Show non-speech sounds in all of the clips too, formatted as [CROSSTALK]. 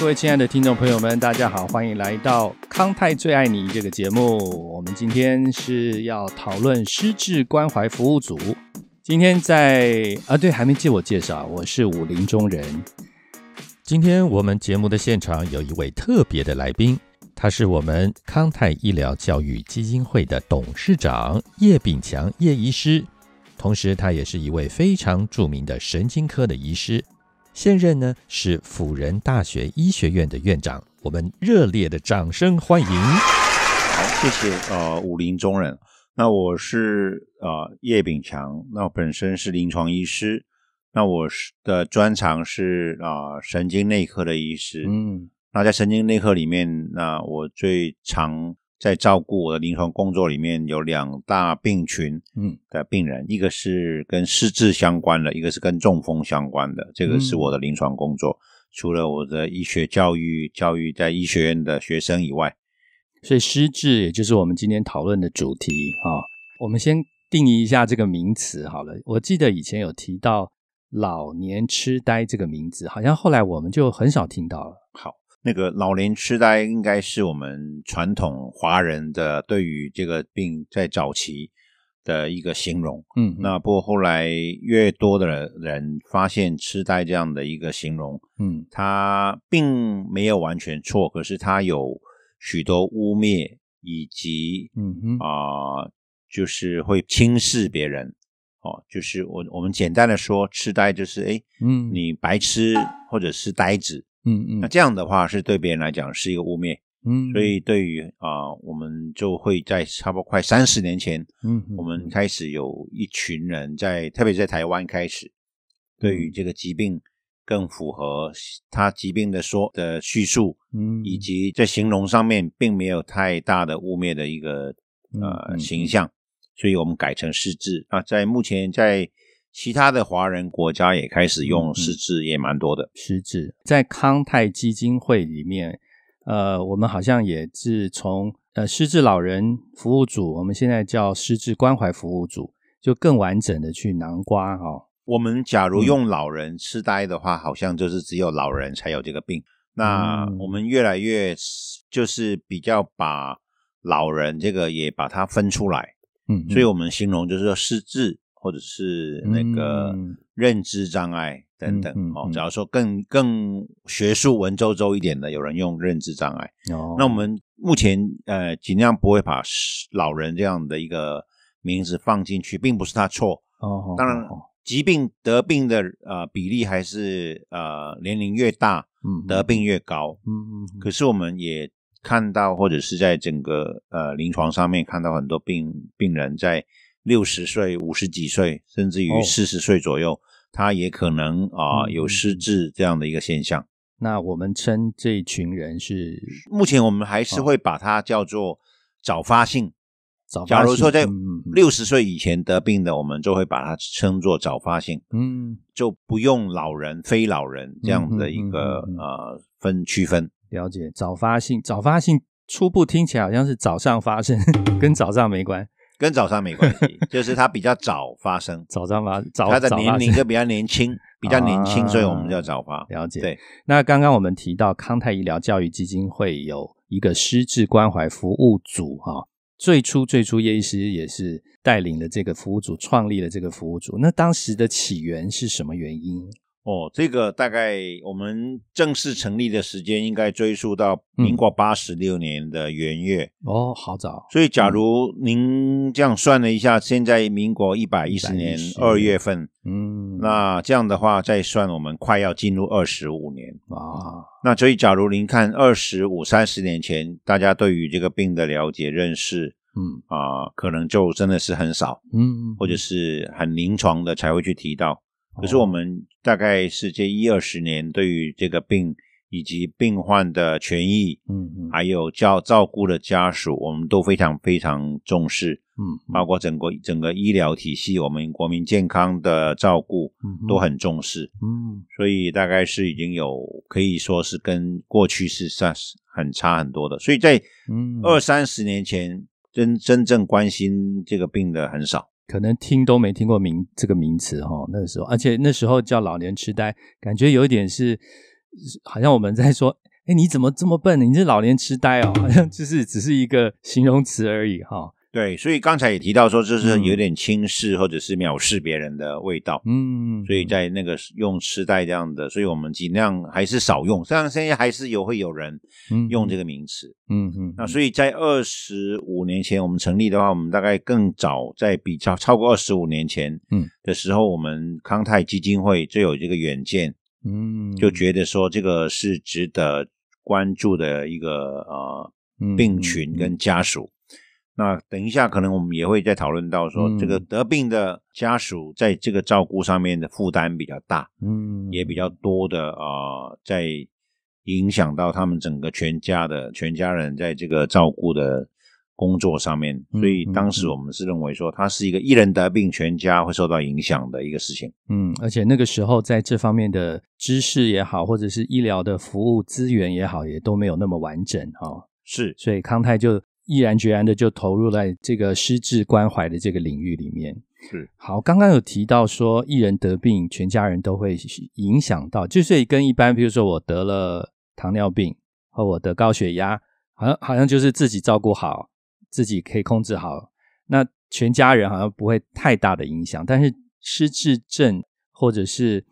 各位亲爱的听众朋友们，大家好，欢迎来到康泰最爱你这个节目。我们今天是要讨论失智关怀服务组。今天在啊，对，还没自我介绍，我是武林中人。今天我们节目的现场有一位特别的来宾，他是我们康泰医疗教育基金会的董事长叶炳强叶医师，同时他也是一位非常著名的神经科的医师，现任呢是辅仁大学医学院的院长。我们热烈的掌声欢迎！好，谢谢呃武林中人。那我是呃叶炳强，那我本身是临床医师。那我是的专长是啊神经内科的医师，嗯，那在神经内科里面，那我最常在照顾我的临床工作里面有两大病群，嗯的病人，一个是跟失智相关的，一个是跟中风相关的，这个是我的临床工作。除了我的医学教育教育在医学院的学生以外，所以失智也就是我们今天讨论的主题啊。我们先定义一下这个名词好了。我记得以前有提到。老年痴呆这个名字，好像后来我们就很少听到了。好，那个老年痴呆应该是我们传统华人的对于这个病在早期的一个形容。嗯，那不过后来越多的人发现痴呆这样的一个形容，嗯，它并没有完全错，可是它有许多污蔑以及嗯哼啊，就是会轻视别人。哦，就是我我们简单的说，痴呆就是哎，嗯，你白痴或者是呆子，嗯嗯，那这样的话是对别人来讲是一个污蔑，嗯，所以对于啊，我们就会在差不多快三十年前，嗯，我们开始有一群人在，特别在台湾开始，对于这个疾病更符合他疾病的说的叙述，嗯，以及在形容上面并没有太大的污蔑的一个呃形象。所以我们改成失智啊，在目前在其他的华人国家也开始用失智，也蛮多的。失智在康泰基金会里面，呃，我们好像也是从呃失智老人服务组，我们现在叫失智关怀服务组，就更完整的去囊瓜哈。我们假如用老人痴呆的话，好像就是只有老人才有这个病。那我们越来越就是比较把老人这个也把它分出来。嗯，所以我们形容就是说失智或者是那个认知障碍等等哦。假如说更更学术文绉绉一点的，有人用认知障碍。哦，那我们目前呃尽量不会把老人这样的一个名字放进去，并不是他错。哦，当然疾病得病的呃比例还是呃年龄越大，嗯，得病越高。嗯嗯，可是我们也。看到或者是在整个呃临床上面看到很多病病人在六十岁、五十几岁，甚至于四十岁左右，他也可能啊有失智这样的一个现象。那我们称这一群人是目前我们还是会把它叫做早发性。早假如说在六十岁以前得病的，我们就会把它称作早发性。嗯，就不用老人、非老人这样的一个呃分区分。了解早发性，早发性初步听起来好像是早上发生，[LAUGHS] 跟早上没关，跟早上没关系，[LAUGHS] 就是它比较早发生，早上发，早它的年龄就比较年轻，比较年轻，所以我们叫早发。了解。对，那刚刚我们提到康泰医疗教育基金会有一个失智关怀服务组，哈，最初最初叶医师也是带领了这个服务组，创立了这个服务组。那当时的起源是什么原因？哦，这个大概我们正式成立的时间应该追溯到民国八十六年的元月。哦，好早。所以，假如您这样算了一下，现在民国一百一十年二月份，嗯，那这样的话再算，我们快要进入二十五年啊。那所以，假如您看二十五、三十年前，大家对于这个病的了解、认识，嗯啊，可能就真的是很少，嗯，或者是很临床的才会去提到。可是我们大概是这一二十年，对于这个病以及病患的权益，嗯嗯，还有照照顾的家属，我们都非常非常重视，嗯，包括整个整个医疗体系，我们国民健康的照顾，嗯，都很重视，嗯，所以大概是已经有可以说是跟过去是算是很差很多的，所以在二三十年前，真真正关心这个病的很少。可能听都没听过名这个名词哈，那个时候，而且那时候叫老年痴呆，感觉有一点是好像我们在说哎，你怎么这么笨？你是老年痴呆哦，好像就是只是一个形容词而已哈。对，所以刚才也提到说，就是有点轻视或者是藐视别人的味道。嗯，所以在那个用痴呆这样的，所以我们尽量还是少用。虽然现在还是有会有人用这个名词。嗯嗯。那所以在二十五年前我们成立的话，我们大概更早在比较超过二十五年前嗯的时候，我们康泰基金会就有这个远见，嗯，就觉得说这个是值得关注的一个呃病群跟家属。那等一下，可能我们也会再讨论到说，这个得病的家属在这个照顾上面的负担比较大，嗯，也比较多的啊，在影响到他们整个全家的全家人在这个照顾的工作上面，所以当时我们是认为说，它是一个一人得病，全家会受到影响的一个事情。嗯，而且那个时候在这方面的知识也好，或者是医疗的服务资源也好，也都没有那么完整哈。是，所以康泰就。毅然决然的就投入在这个失智关怀的这个领域里面。是好，刚刚有提到说，一人得病，全家人都会影响到，就是跟一般，比如说我得了糖尿病和我得高血压，好像好像就是自己照顾好，自己可以控制好，那全家人好像不会太大的影响。但是失智症或者是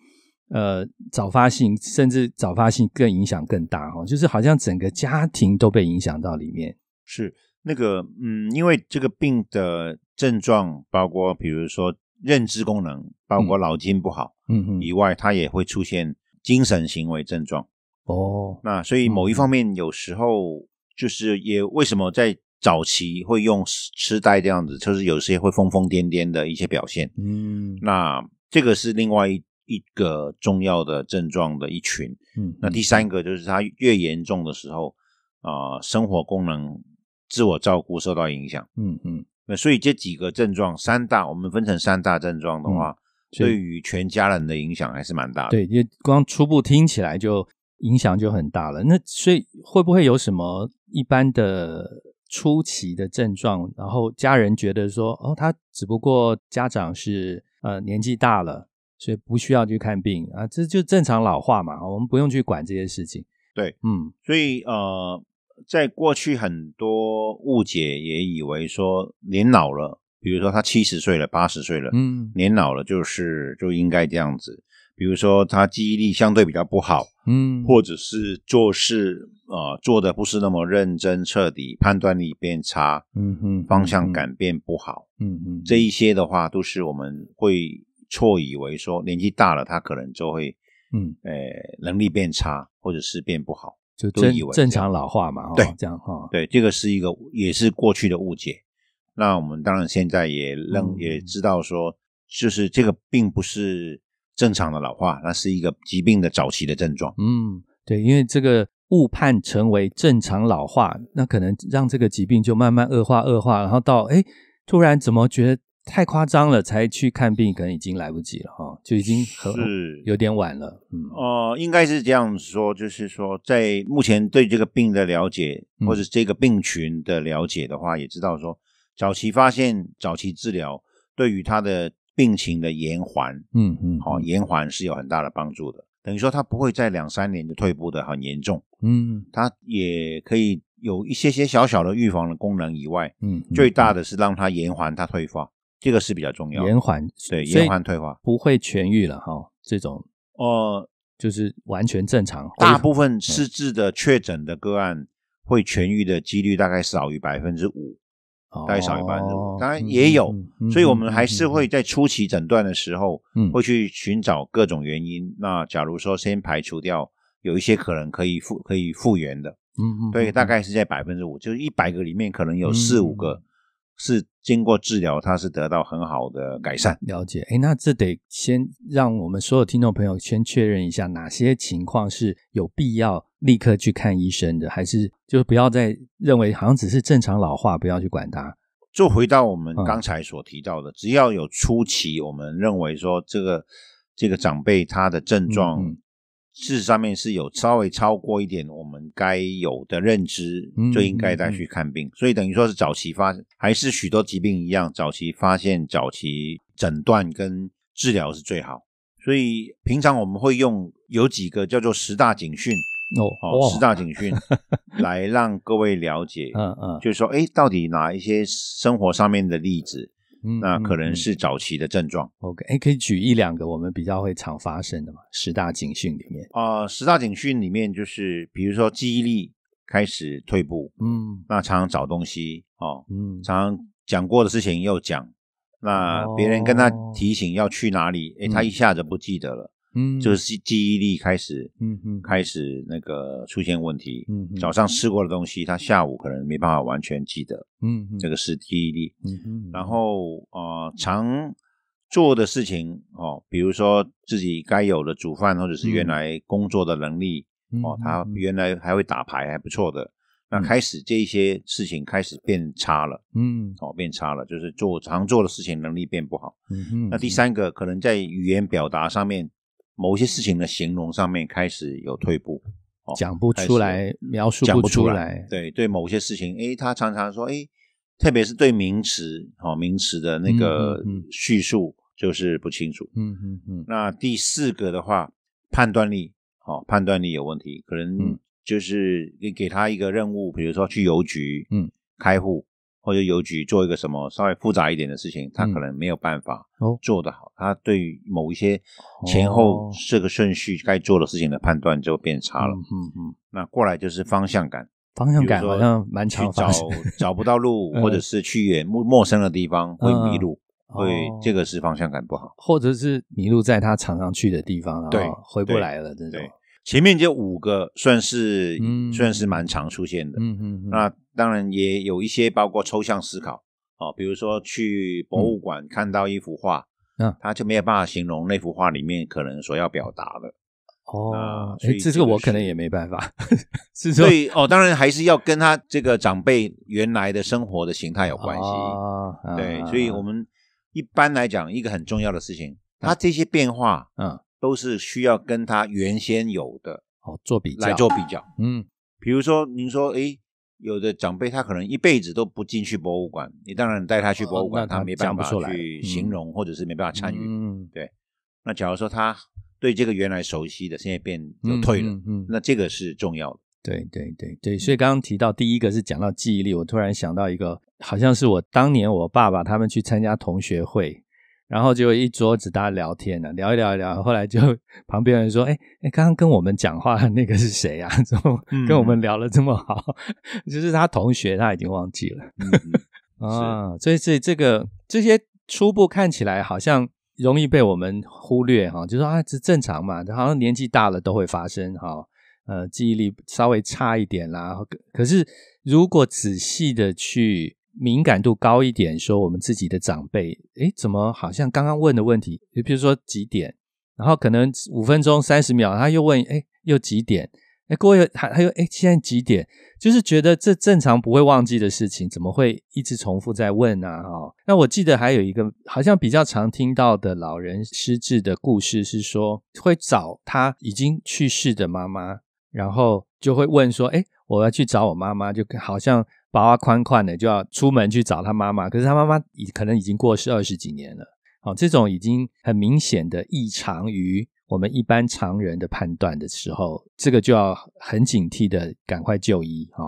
呃早发性，甚至早发性更影响更大哦，就是好像整个家庭都被影响到里面。是那个，嗯，因为这个病的症状包括，比如说认知功能，包括脑筋不好，嗯嗯，以外，它也会出现精神行为症状。哦，那所以某一方面，有时候就是也为什么在早期会用痴呆这样子，就是有些会疯疯癫癫的一些表现。嗯，那这个是另外一一个重要的症状的一群。嗯，那第三个就是它越严重的时候，啊，生活功能。自我照顾受到影响，嗯嗯，那所以这几个症状三大，我们分成三大症状的话，对于全家人的影响还是蛮大的。对，因为光初步听起来就影响就很大了。那所以会不会有什么一般的初期的症状，然后家人觉得说，哦，他只不过家长是呃年纪大了，所以不需要去看病啊，这就正常老化嘛，我们不用去管这些事情。对，嗯，所以呃。在过去很多误解也以为说年老了，比如说他七十岁了、八十岁了，嗯，年老了就是就应该这样子。比如说他记忆力相对比较不好，嗯，或者是做事啊做的不是那么认真彻底，判断力变差，嗯哼，方向感变不好，嗯哼，这一些的话都是我们会错以为说年纪大了他可能就会，嗯，呃，能力变差或者是变不好。就正正常老化嘛，对，这样哈，对，这个是一个也是过去的误解。那我们当然现在也认也知道说，就是这个并不是正常的老化，那是一个疾病的早期的症状。嗯，对，因为这个误判成为正常老化，那可能让这个疾病就慢慢恶化恶化，然后到哎，突然怎么觉得？太夸张了，才去看病，可能已经来不及了哈，就已经是有点晚了。嗯，哦，应该是这样说，就是说，在目前对这个病的了解，或者这个病群的了解的话，也知道说，早期发现、早期治疗，对于他的病情的延缓，嗯嗯，好，延缓是有很大的帮助的。等于说，他不会在两三年就退步的很严重，嗯，他也可以有一些些小小的预防的功能以外，嗯，最大的是让他延缓他退化。这个是比较重要，延缓对延缓退化不会痊愈了哈，这种哦就是完全正常。大部分失智的确诊的个案会痊愈的几率大概少于百分之五，大概少于百分之五。当然也有，所以我们还是会在初期诊断的时候，会去寻找各种原因。那假如说先排除掉有一些可能可以复可以复原的，嗯嗯，对，大概是在百分之五，就是一百个里面可能有四五个。是经过治疗，他是得到很好的改善。了解，哎，那这得先让我们所有听众朋友先确认一下，哪些情况是有必要立刻去看医生的，还是就是不要再认为好像只是正常老化，不要去管它。就回到我们刚才所提到的，只要有初期，我们认为说这个这个长辈他的症状。事实上面是有稍微超过一点我们该有的认知，就应该再去看病。所以等于说是早期发，还是许多疾病一样，早期发现、早期诊断跟治疗是最好。所以平常我们会用有几个叫做十大警讯哦，十大警讯 [LAUGHS] 来让各位了解，嗯嗯，就是说，哎，到底哪一些生活上面的例子，那可能是早期的症状。OK，哎，可以举一两个我们比较会常发生的嘛？十大警讯里面啊，十大警讯里面就是，比如说记忆力开始退步，嗯，那常常找东西，哦，嗯，常常讲过的事情又讲。那别人跟他提醒要去哪里，哎，他一下子不记得了，嗯，就是记忆力开始，嗯嗯，开始那个出现问题，嗯，早上吃过的东西，他下午可能没办法完全记得，嗯，这个是记忆力，嗯嗯，然后啊，常做的事情哦，比如说自己该有的煮饭，或者是原来工作的能力，哦，他原来还会打牌，还不错的。那开始这一些事情开始变差了，嗯，哦，变差了，就是做常做的事情能力变不好。嗯哼。那第三个可能在语言表达上面，某些事情的形容上面开始有退步，讲不出来，描述不出来。对对，某些事情，诶，他常常说，诶，特别是对名词，哦，名词的那个叙述就是不清楚。嗯嗯嗯。那第四个的话，判断力，哦，判断力有问题，可能。就是你给他一个任务，比如说去邮局，嗯，开户或者邮局做一个什么稍微复杂一点的事情，他可能没有办法做得好。他对于某一些前后这个顺序该做的事情的判断就变差了。嗯嗯。那过来就是方向感，方向感好像蛮常找找不到路，[LAUGHS] 或者是去远陌陌生的地方会迷路，会这个是方向感不好，或者是迷路在他常常去的地方，对，回不来了这种。前面这五个算是算是蛮常出现的，嗯嗯，那当然也有一些包括抽象思考，哦，比如说去博物馆看到一幅画，嗯，他就没有办法形容那幅画里面可能所要表达的，哦，所以这个我可能也没办法，[LAUGHS] 是所以哦，当然还是要跟他这个长辈原来的生活的形态有关系，对，所以我们一般来讲一个很重要的事情，他这些变化，嗯。都是需要跟他原先有的哦做比较来做比较，嗯，比如说您说，哎，有的长辈他可能一辈子都不进去博物馆，你当然带他去博物馆，他没办法去形容，或者是没办法参与，嗯，对。那假如说他对这个原来熟悉的，现在变就退了，嗯，那这个是重要的。对对对对，所以刚刚提到第一个是讲到记忆力，我突然想到一个，好像是我当年我爸爸他们去参加同学会。然后就一桌子大家聊天呢，聊一聊一聊，[LAUGHS] 后来就旁边人说：“哎哎，刚刚跟我们讲话的那个是谁呀？[LAUGHS] 怎么跟我们聊了这么好？[LAUGHS] 就是他同学，他已经忘记了啊。所以这这个这些初步看起来好像容易被我们忽略哈，就说啊，这正常嘛，好像年纪大了都会发生哈。呃，记忆力稍微差一点啦，可是如果仔细的去。敏感度高一点，说我们自己的长辈，诶，怎么好像刚刚问的问题，就比如说几点，然后可能五分钟三十秒，他又问，诶，又几点？诶，过又还还有，诶，现在几点？就是觉得这正常不会忘记的事情，怎么会一直重复在问啊？哈，那我记得还有一个好像比较常听到的老人失智的故事，是说会找他已经去世的妈妈，然后就会问说，诶，我要去找我妈妈，就好像。包啊宽宽的就要出门去找他妈妈，可是他妈妈已可能已经过世二十几年了。好，这种已经很明显的异常于我们一般常人的判断的时候，这个就要很警惕的赶快就医。哈，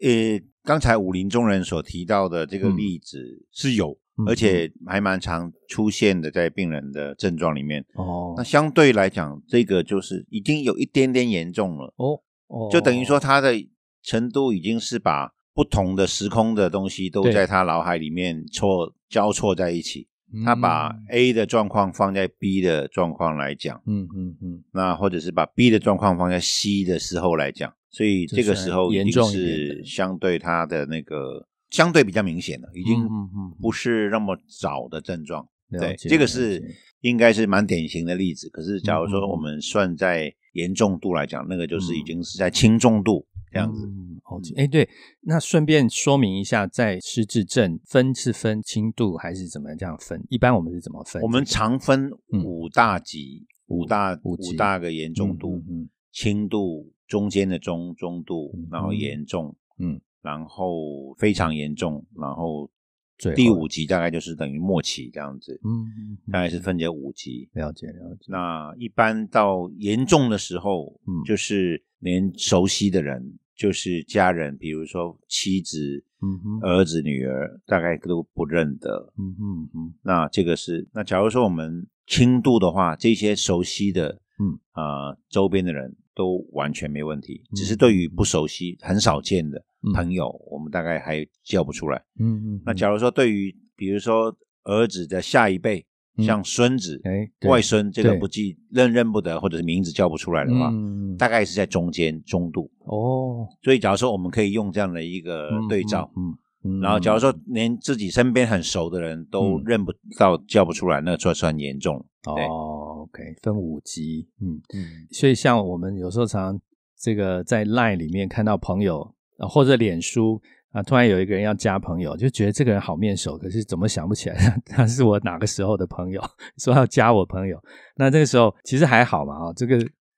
呃，刚才武林中人所提到的这个例子是有，而且还蛮常出现的在病人的症状里面。哦，那相对来讲，这个就是已经有一点点严重了。哦哦，就等于说他的程度已经是把。不同的时空的东西都在他脑海里面错交错在一起，他把 A 的状况放在 B 的状况来讲，嗯嗯嗯，那或者是把 B 的状况放在 C 的时候来讲，所以这个时候一定是相对他的那个相对比较明显的，已经不是那么早的症状。对，这个是应该是蛮典型的例子。可是假如说我们算在严重度来讲，那个就是已经是在轻重度。这样子，哦，哎，对，那顺便说明一下，在失智症分是分轻度还是怎么这样分？一般我们是怎么分？我们常分五大级，五大五大个严重度，嗯，轻度、中间的中中度，然后严重，嗯，然后非常严重，然后第五级大概就是等于末期这样子，嗯，大概是分解五级，了解了解。那一般到严重的时候，嗯，就是。连熟悉的人，就是家人，比如说妻子、嗯儿子、女儿，大概都不认得。嗯哼哼，那这个是那假如说我们轻度的话，这些熟悉的，嗯啊，周边的人都完全没问题，只是对于不熟悉、很少见的朋友，我们大概还叫不出来。嗯嗯，那假如说对于比如说儿子的下一辈。像孙子、外孙，这个不记认认不得，或者是名字叫不出来的话，大概是在中间中度哦。所以，假如说我们可以用这样的一个对照，嗯，然后假如说连自己身边很熟的人都认不到、叫不出来，那算算严重哦。OK，分五级，嗯嗯。所以，像我们有时候常这个在 Line 里面看到朋友，或者脸书。啊！突然有一个人要加朋友，就觉得这个人好面熟，可是怎么想不起来 [LAUGHS] 他是我哪个时候的朋友？[LAUGHS] 说要加我朋友，那这个时候其实还好嘛，哦，这个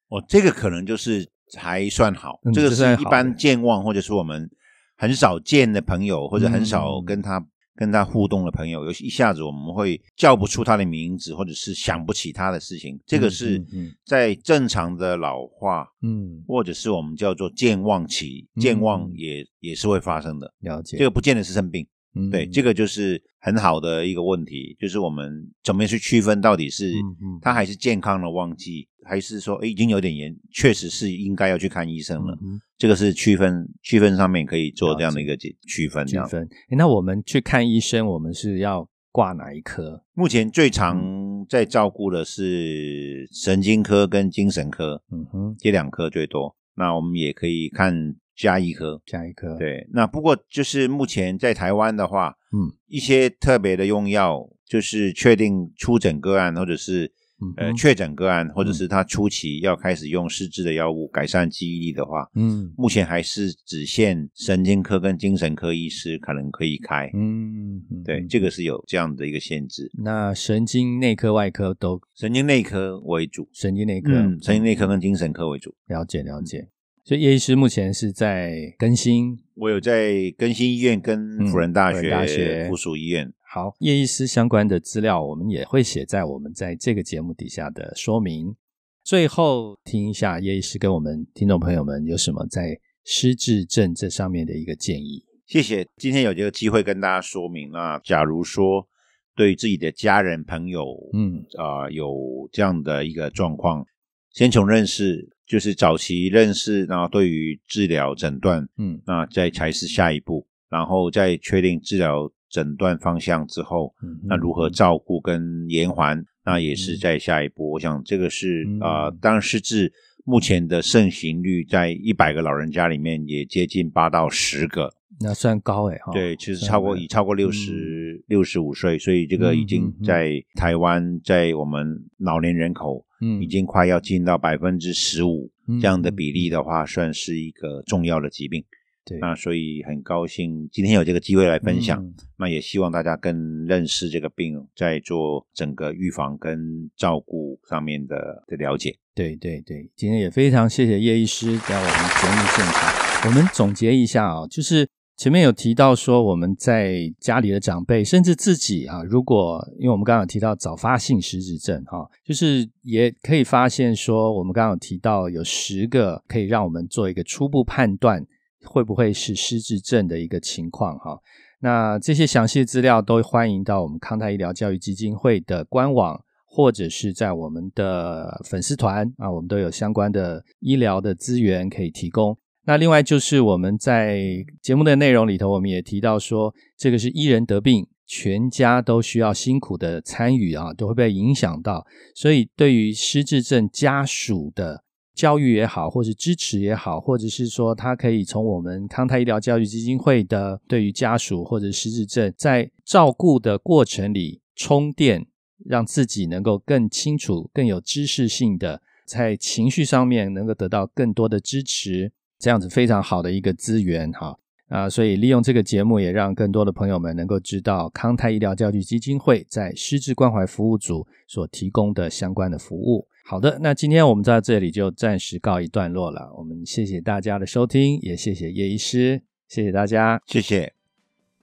哦，这个可能就是还算好，这个是一般健忘或者是我们很少见的朋友，或者很少跟他。跟他互动的朋友，有一下子我们会叫不出他的名字，或者是想不起他的事情。这个是在正常的老化，嗯，或者是我们叫做健忘期，健忘也也是会发生的。了解，这个不见得是生病。嗯对，这个就是很好的一个问题，就是我们怎么样去区分到底是他还是健康的忘记，还是说哎已经有点严，确实是应该要去看医生了。这个是区分区分上面可以做这样的一个区分。区分。那我们去看医生，我们是要挂哪一科？目前最常在照顾的是神经科跟精神科，嗯哼，这两科最多。那我们也可以看。加一科，加一颗，对。那不过就是目前在台湾的话，嗯，一些特别的用药，就是确定出诊个案，或者是呃确诊个案，或者是他初期要开始用失智的药物改善记忆力的话，嗯，目前还是只限神经科跟精神科医师可能可以开，嗯，对，这个是有这样的一个限制。那神经内科、外科都神经内科为主，神经内科、神经内科跟精神科为主。了解，了解。所以叶医师目前是在更新，我有在更新医院跟辅仁大学附属医院。好，叶医师相关的资料我们也会写在我们在这个节目底下的说明。最后听一下叶医师跟我们听众朋友们有什么在失智症这上面的一个建议。谢谢，今天有这个机会跟大家说明啊。假如说对自己的家人朋友，嗯啊有这样的一个状况，先从认识。就是早期认识，然后对于治疗诊断，嗯，那再才是下一步，然后再确定治疗诊断方向之后，嗯，那如何照顾跟延缓，那也是在下一步。我想这个是啊，当然失智目前的盛行率在一百个老人家里面也接近八到十个，那算高哎，对，其实超过已超过六十六十五岁，所以这个已经在台湾在我们老年人口。嗯，已经快要进到百分之十五这样的比例的话，算是一个重要的疾病。对，那所以很高兴今天有这个机会来分享。那也希望大家更认识这个病，在做整个预防跟照顾上面的的了解。对对对，今天也非常谢谢叶医师在我们节目现场。我们总结一下啊，就是。前面有提到说，我们在家里的长辈，甚至自己啊，如果因为我们刚刚提到早发性失智症，哈，就是也可以发现说，我们刚刚有提到有十个可以让我们做一个初步判断，会不会是失智症的一个情况，哈。那这些详细的资料都欢迎到我们康泰医疗教育基金会的官网，或者是在我们的粉丝团啊，我们都有相关的医疗的资源可以提供。那另外就是我们在节目的内容里头，我们也提到说，这个是一人得病，全家都需要辛苦的参与啊，都会被影响到。所以对于失智症家属的教育也好，或是支持也好，或者是说他可以从我们康泰医疗教育基金会的对于家属或者失智症在照顾的过程里充电，让自己能够更清楚、更有知识性的在情绪上面能够得到更多的支持。这样子非常好的一个资源哈啊，所以利用这个节目也让更多的朋友们能够知道康泰医疗教育基金会在失智关怀服务组所提供的相关的服务。好的，那今天我们在这里就暂时告一段落了，我们谢谢大家的收听，也谢谢叶医师，谢谢大家，谢谢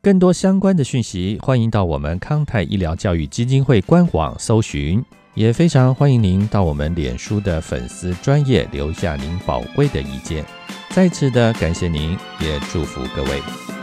更多相关的讯息，欢迎到我们康泰医疗教育基金会官网搜寻，也非常欢迎您到我们脸书的粉丝专业留下您宝贵的意见。再次的感谢您也祝福各位。